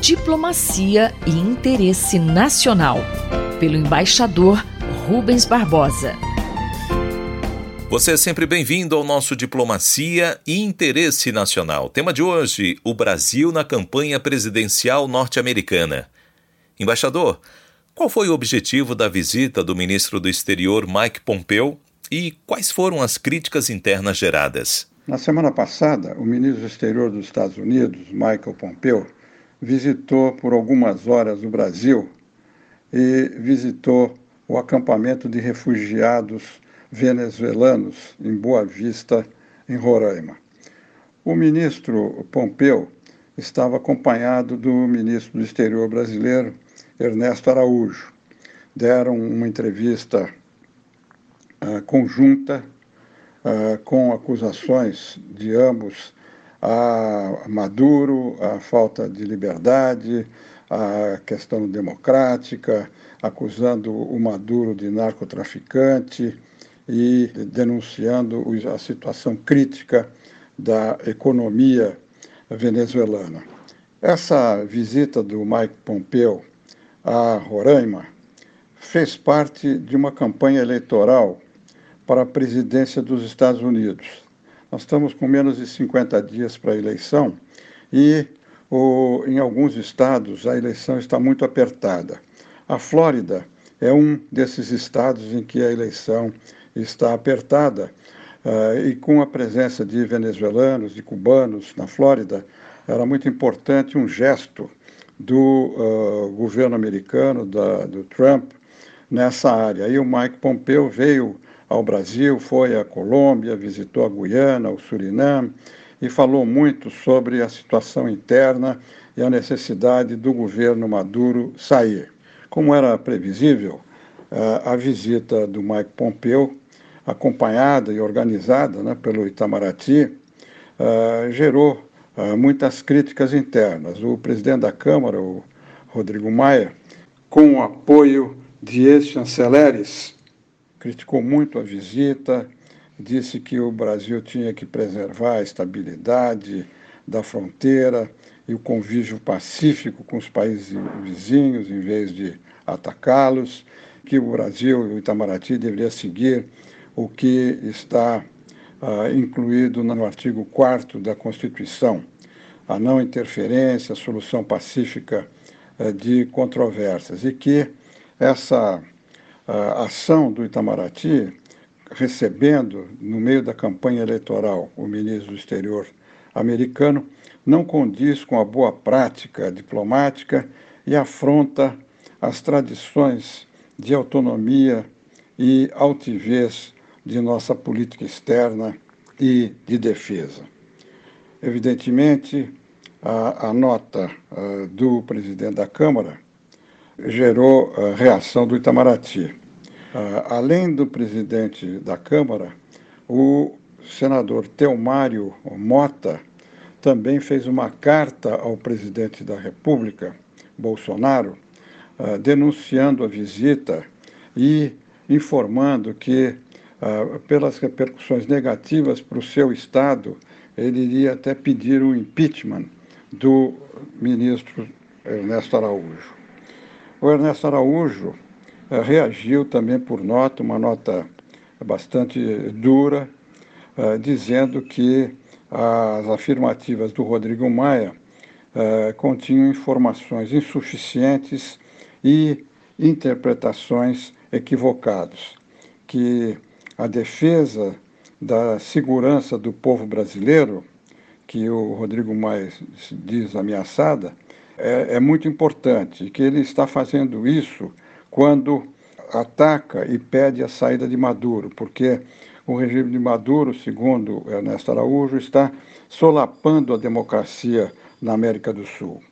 Diplomacia e Interesse Nacional, pelo embaixador Rubens Barbosa. Você é sempre bem-vindo ao nosso Diplomacia e Interesse Nacional. Tema de hoje: o Brasil na campanha presidencial norte-americana. Embaixador, qual foi o objetivo da visita do ministro do Exterior Mike Pompeo e quais foram as críticas internas geradas? Na semana passada, o ministro do Exterior dos Estados Unidos, Michael Pompeo, visitou por algumas horas o Brasil e visitou o acampamento de refugiados venezuelanos em Boa Vista, em Roraima. O ministro Pompeu estava acompanhado do ministro do Exterior brasileiro, Ernesto Araújo. Deram uma entrevista uh, conjunta uh, com acusações de ambos a Maduro, a falta de liberdade, a questão democrática, acusando o Maduro de narcotraficante e denunciando a situação crítica da economia venezuelana. Essa visita do Mike Pompeo a Roraima fez parte de uma campanha eleitoral para a presidência dos Estados Unidos. Nós estamos com menos de 50 dias para a eleição e o, em alguns estados a eleição está muito apertada. A Flórida é um desses estados em que a eleição está apertada uh, e com a presença de venezuelanos, de cubanos na Flórida, era muito importante um gesto do uh, governo americano, da, do Trump, nessa área. E o Mike Pompeo veio ao Brasil, foi à Colômbia, visitou a Guiana, o Suriname e falou muito sobre a situação interna e a necessidade do governo Maduro sair. Como era previsível, uh, a visita do Mike Pompeo, acompanhada e organizada né, pelo Itamaraty, uh, gerou uh, muitas críticas internas. O presidente da Câmara, o Rodrigo Maia, com o apoio de ex-chanceleres, criticou muito a visita, disse que o Brasil tinha que preservar a estabilidade da fronteira e o convívio pacífico com os países vizinhos, em vez de atacá-los, que o Brasil e o Itamaraty deveria seguir o que está uh, incluído no artigo 4 da Constituição, a não interferência, a solução pacífica uh, de controvérsias, e que essa uh, ação do Itamaraty, recebendo, no meio da campanha eleitoral, o ministro do Exterior americano, não condiz com a boa prática diplomática e afronta as tradições de autonomia e altivez de nossa política externa e de defesa. Evidentemente, a, a nota do presidente da Câmara gerou a reação do Itamaraty. Uh, além do presidente da Câmara, o senador Teomário Mota também fez uma carta ao presidente da República, Bolsonaro, uh, denunciando a visita e informando que ah, pelas repercussões negativas para o seu Estado, ele iria até pedir o impeachment do ministro Ernesto Araújo. O Ernesto Araújo ah, reagiu também por nota, uma nota bastante dura, ah, dizendo que as afirmativas do Rodrigo Maia continham informações insuficientes e interpretações equivocadas, que a defesa da segurança do povo brasileiro, que o Rodrigo Maia diz ameaçada, é, é muito importante que ele está fazendo isso quando ataca e pede a saída de Maduro, porque o regime de Maduro, segundo Ernesto Araújo, está solapando a democracia na América do Sul.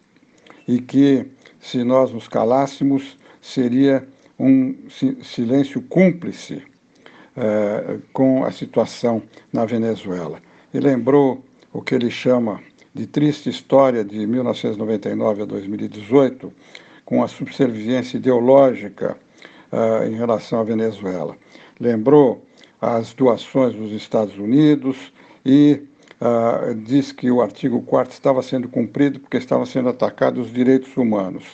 E que, se nós nos calássemos, seria um silêncio cúmplice é, com a situação na Venezuela. E lembrou o que ele chama de triste história de 1999 a 2018, com a subserviência ideológica uh, em relação à Venezuela. Lembrou as doações dos Estados Unidos e uh, diz que o artigo 4 estava sendo cumprido porque estavam sendo atacados os direitos humanos.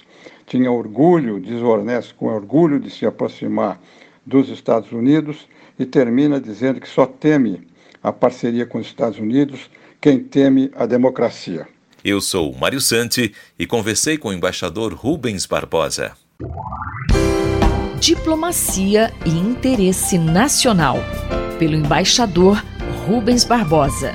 Tinha orgulho, diz o Ornés, com orgulho de se aproximar dos Estados Unidos e termina dizendo que só teme a parceria com os Estados Unidos quem teme a democracia. Eu sou Mário Santi e conversei com o embaixador Rubens Barbosa. Diplomacia e interesse nacional, pelo embaixador Rubens Barbosa.